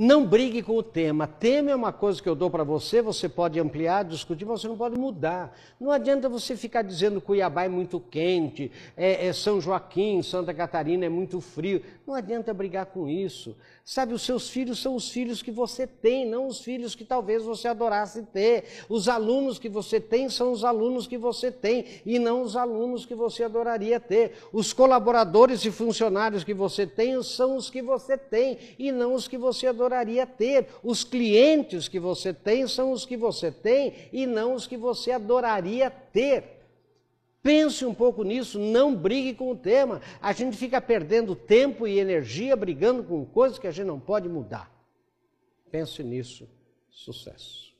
Não brigue com o tema. Tema é uma coisa que eu dou para você, você pode ampliar, discutir, mas você não pode mudar. Não adianta você ficar dizendo Cuiabá é muito quente, é, é São Joaquim, Santa Catarina é muito frio. Não adianta brigar com isso. Sabe, os seus filhos são os filhos que você tem, não os filhos que talvez você adorasse ter. Os alunos que você tem são os alunos que você tem e não os alunos que você adoraria ter. Os colaboradores e funcionários que você tem são os que você tem e não os que você adoraria ter. Os clientes que você tem são os que você tem e não os que você adoraria ter. Pense um pouco nisso, não brigue com o tema. A gente fica perdendo tempo e energia brigando com coisas que a gente não pode mudar. Pense nisso. Sucesso.